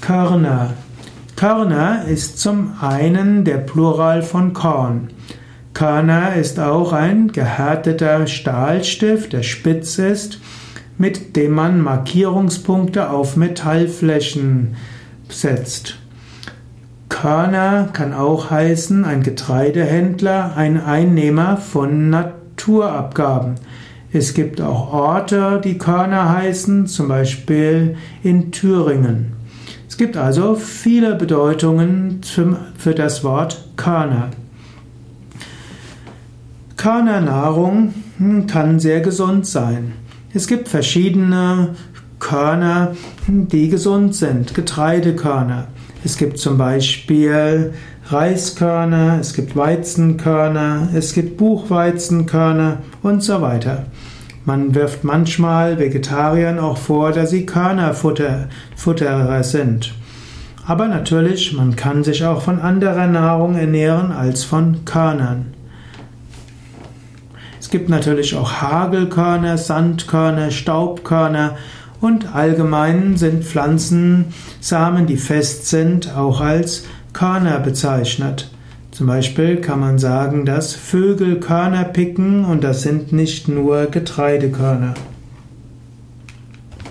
Körner. Körner ist zum einen der Plural von Korn. Körner ist auch ein gehärteter Stahlstift, der spitz ist, mit dem man Markierungspunkte auf Metallflächen setzt. Körner kann auch heißen ein Getreidehändler, ein Einnehmer von Naturabgaben. Es gibt auch Orte, die Körner heißen, zum Beispiel in Thüringen. Es gibt also viele Bedeutungen für das Wort Körner. Körnernahrung kann sehr gesund sein. Es gibt verschiedene Körner, die gesund sind, Getreidekörner. Es gibt zum Beispiel Reiskörner, es gibt Weizenkörner, es gibt Buchweizenkörner und so weiter. Man wirft manchmal Vegetariern auch vor, dass sie Körnerfutterer sind. Aber natürlich, man kann sich auch von anderer Nahrung ernähren als von Körnern. Es gibt natürlich auch Hagelkörner, Sandkörner, Staubkörner und allgemein sind Pflanzensamen, die fest sind, auch als Körner bezeichnet. Zum Beispiel kann man sagen, dass Vögel Körner picken und das sind nicht nur Getreidekörner.